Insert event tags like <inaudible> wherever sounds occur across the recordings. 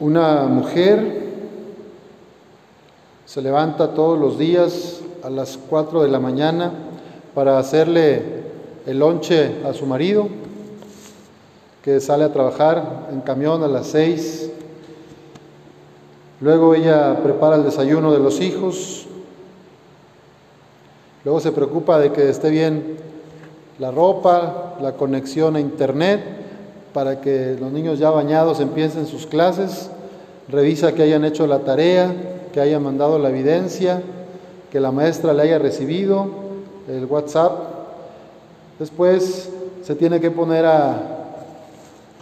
Una mujer se levanta todos los días a las 4 de la mañana para hacerle el lonche a su marido, que sale a trabajar en camión a las 6. Luego ella prepara el desayuno de los hijos. Luego se preocupa de que esté bien la ropa, la conexión a internet para que los niños ya bañados empiecen sus clases, revisa que hayan hecho la tarea, que hayan mandado la evidencia, que la maestra le haya recibido el WhatsApp. Después se tiene que poner a,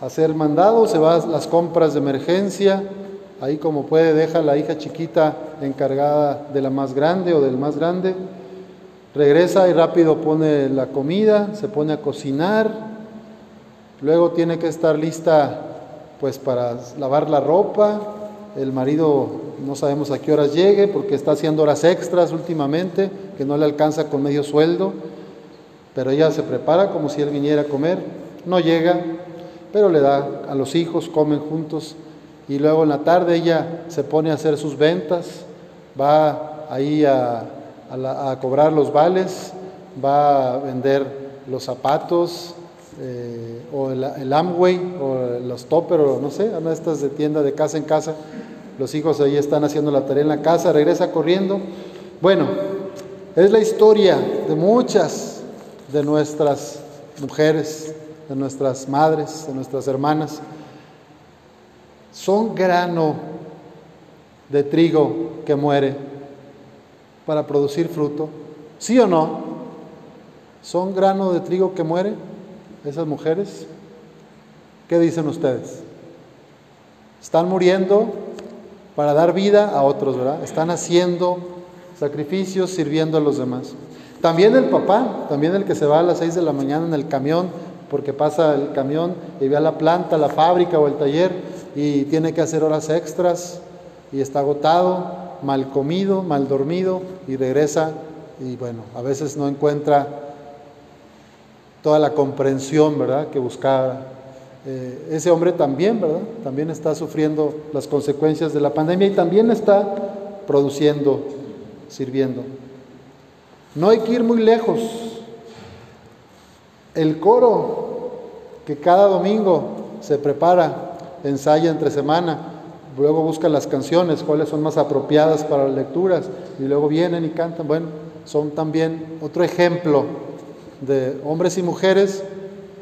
hacer mandado, se va las compras de emergencia, ahí como puede deja la hija chiquita encargada de la más grande o del más grande, regresa y rápido pone la comida, se pone a cocinar, Luego tiene que estar lista pues para lavar la ropa. El marido no sabemos a qué horas llegue porque está haciendo horas extras últimamente, que no le alcanza con medio sueldo. Pero ella se prepara como si él viniera a comer. No llega, pero le da a los hijos, comen juntos. Y luego en la tarde ella se pone a hacer sus ventas, va ahí a, a cobrar los vales, va a vender los zapatos, eh, o el, Amway, o los Topper, o no sé, una de estas de tienda de casa en casa. Los hijos ahí están haciendo la tarea en la casa, regresa corriendo. Bueno, es la historia de muchas de nuestras mujeres, de nuestras madres, de nuestras hermanas. Son grano de trigo que muere para producir fruto. ¿Sí o no? ¿Son grano de trigo que muere? Esas mujeres? ¿Qué dicen ustedes? Están muriendo para dar vida a otros, ¿verdad? Están haciendo sacrificios, sirviendo a los demás. También el papá, también el que se va a las 6 de la mañana en el camión, porque pasa el camión y ve a la planta, la fábrica o el taller y tiene que hacer horas extras y está agotado, mal comido, mal dormido y regresa y bueno, a veces no encuentra toda la comprensión, ¿verdad?, que buscaba. Eh, ese hombre también, ¿verdad?, también está sufriendo las consecuencias de la pandemia y también está produciendo, sirviendo. No hay que ir muy lejos. El coro que cada domingo se prepara, ensaya entre semana, luego busca las canciones, cuáles son más apropiadas para las lecturas, y luego vienen y cantan. Bueno, son también otro ejemplo de hombres y mujeres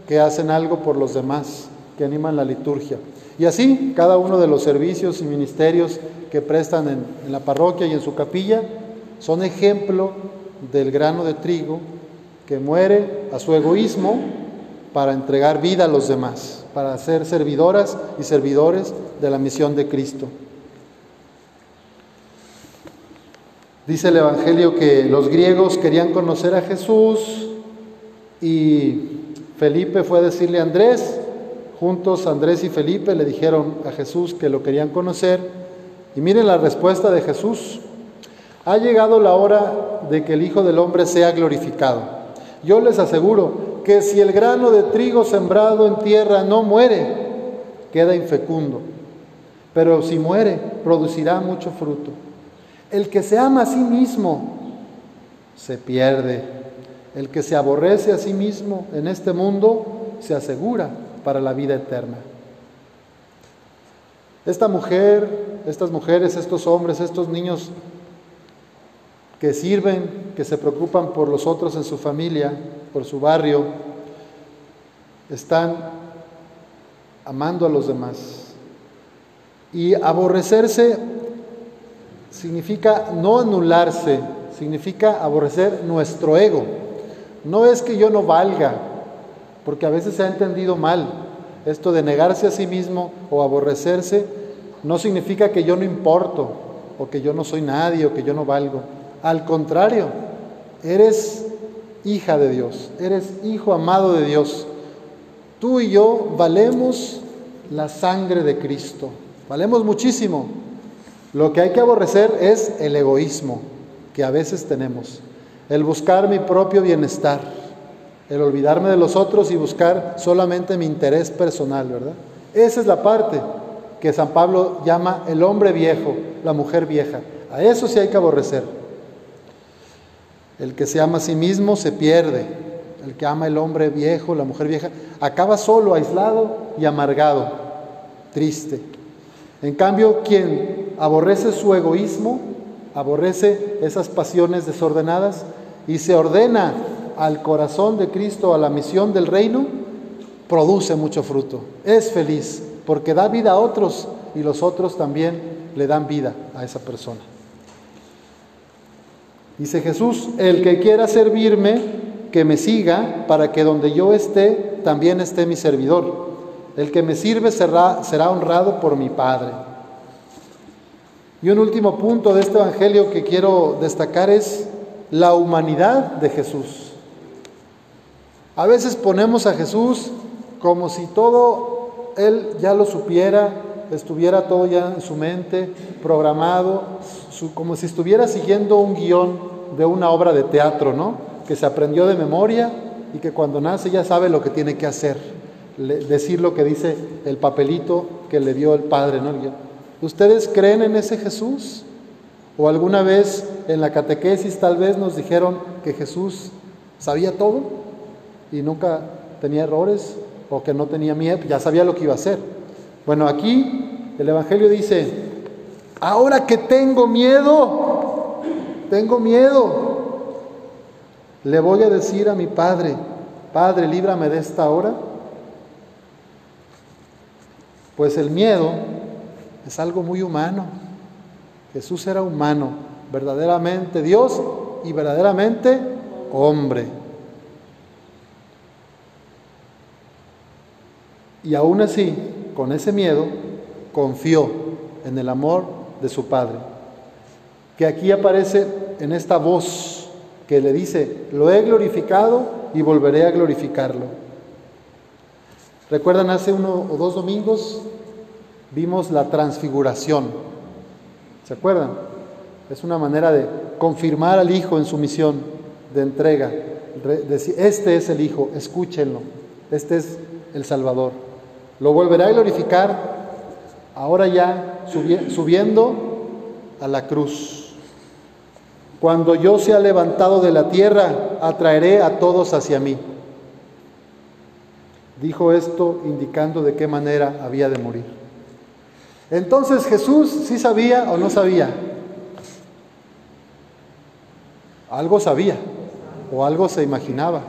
que hacen algo por los demás, que animan la liturgia. Y así, cada uno de los servicios y ministerios que prestan en, la parroquia y en su capilla son ejemplo del grano de trigo que muere a su egoísmo para entregar vida a los demás, para ser servidoras y servidores de la misión de Cristo. Dice el Evangelio que los griegos querían conocer a Jesús, y Felipe fue a decirle a Andrés, juntos Andrés y Felipe le dijeron a Jesús que lo querían conocer. Y miren la respuesta de Jesús. Ha llegado la hora de que el Hijo del Hombre sea glorificado. Yo les aseguro que si el grano de trigo sembrado en tierra no muere, queda infecundo. Pero si muere, producirá mucho fruto. El que se ama a sí mismo se pierde el que se aborrece a sí mismo en este mundo se asegura para la vida eterna. Esta mujer, estas mujeres, estos hombres, estos niños que sirven, que se preocupan por los otros en su familia, por su barrio, están amando a los demás. Y aborrecerse significa no anularse, significa aborrecer nuestro ego. No es que yo no valga, porque a veces se ha entendido mal. Esto de negarse a sí mismo o aborrecerse no significa que yo no importo, o que yo no soy nadie, o que yo no valgo. Al contrario, eres hija de Dios, eres hijo amado de Dios. Tú y yo valemos la sangre de Cristo, valemos muchísimo. Lo que hay que aborrecer es el egoísmo que a veces tenemos el buscar mi propio bienestar, el olvidarme de los otros y buscar solamente mi interés personal, ¿verdad? Esa es la parte que San Pablo llama el hombre viejo, la mujer vieja. A eso sí hay que aborrecer. El que se ama a sí mismo se pierde. El que ama el hombre viejo, la mujer vieja, acaba solo, aislado y amargado, triste. En cambio, quien aborrece su egoísmo, aborrece esas pasiones desordenadas y se ordena al corazón de Cristo, a la misión del reino, produce mucho fruto. Es feliz porque da vida a otros y los otros también le dan vida a esa persona. Dice Jesús, el que quiera servirme, que me siga, para que donde yo esté, también esté mi servidor. El que me sirve será, será honrado por mi Padre. Y un último punto de este Evangelio que quiero destacar es la humanidad de Jesús. A veces ponemos a Jesús como si todo Él ya lo supiera, estuviera todo ya en su mente, programado, como si estuviera siguiendo un guion de una obra de teatro, ¿no? Que se aprendió de memoria y que cuando nace ya sabe lo que tiene que hacer, decir lo que dice el papelito que le dio el Padre, ¿no? ¿Ustedes creen en ese Jesús? ¿O alguna vez en la catequesis tal vez nos dijeron que Jesús sabía todo y nunca tenía errores o que no tenía miedo, ya sabía lo que iba a hacer? Bueno, aquí el Evangelio dice, ahora que tengo miedo, tengo miedo, le voy a decir a mi Padre, Padre, líbrame de esta hora. Pues el miedo es algo muy humano. Jesús era humano, verdaderamente Dios y verdaderamente hombre. Y aún así, con ese miedo, confió en el amor de su Padre. Que aquí aparece en esta voz que le dice, lo he glorificado y volveré a glorificarlo. ¿Recuerdan hace uno o dos domingos? Vimos la transfiguración. ¿Se acuerdan? Es una manera de confirmar al Hijo en su misión de entrega. Decir, este es el Hijo, escúchenlo. Este es el Salvador. Lo volverá a glorificar ahora ya subiendo a la cruz. Cuando yo sea levantado de la tierra, atraeré a todos hacia mí. Dijo esto indicando de qué manera había de morir. Entonces Jesús sí sabía o no sabía. Algo sabía o algo se imaginaba.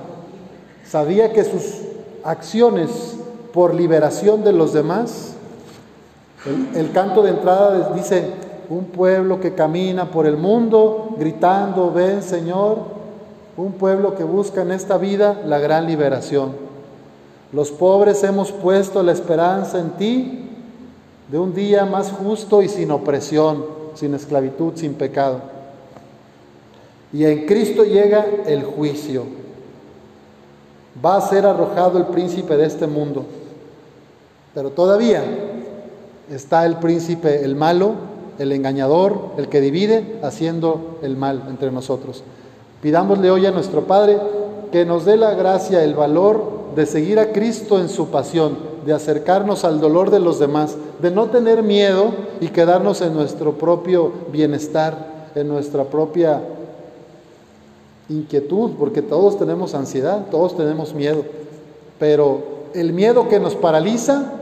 Sabía que sus acciones por liberación de los demás. El, canto de entrada dice, un pueblo que camina por el mundo gritando, ven Señor, un pueblo que busca en esta vida la gran liberación. Los pobres hemos puesto la esperanza en ti de un día más justo y sin opresión, sin esclavitud, sin pecado. Y en Cristo llega el juicio. Va a ser arrojado el príncipe de este mundo. Pero todavía está el príncipe, el malo, el engañador, el que divide, haciendo el mal entre nosotros. Pidámosle hoy a nuestro Padre que nos dé la gracia, el valor de seguir a Cristo en su pasión, de acercarnos al dolor de los demás, de no tener miedo y quedarnos en nuestro propio bienestar, en nuestra propia inquietud, porque todos tenemos ansiedad, todos tenemos miedo, pero el miedo que nos paraliza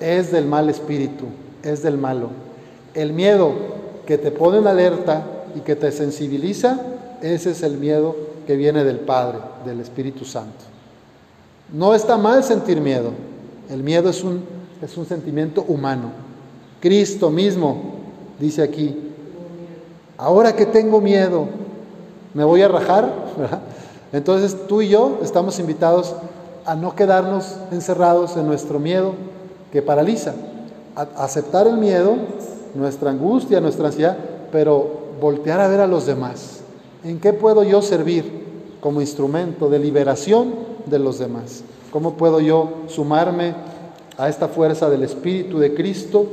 es del mal espíritu, es del malo. El miedo que te pone en alerta y que te sensibiliza, ese es el miedo que viene del Padre, del Espíritu Santo. No está mal sentir miedo. El miedo es un, es un sentimiento humano. Cristo mismo dice aquí, ahora que tengo miedo, ¿me voy a rajar? <laughs> Entonces tú y yo estamos invitados a no quedarnos encerrados en nuestro miedo, que paraliza. aceptar el miedo, nuestra angustia, nuestra ansiedad, pero voltear a ver a los demás. ¿En qué puedo yo servir como instrumento de liberación de los demás? ¿Cómo puedo yo sumarme a esta fuerza del Espíritu de Cristo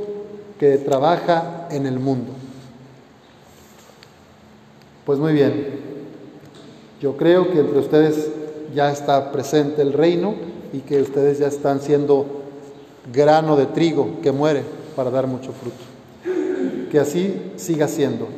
que trabaja en el mundo? Pues muy bien, yo creo que entre ustedes ya está presente el reino y que ustedes ya están siendo grano de trigo que muere para dar mucho fruto. Que así siga siendo.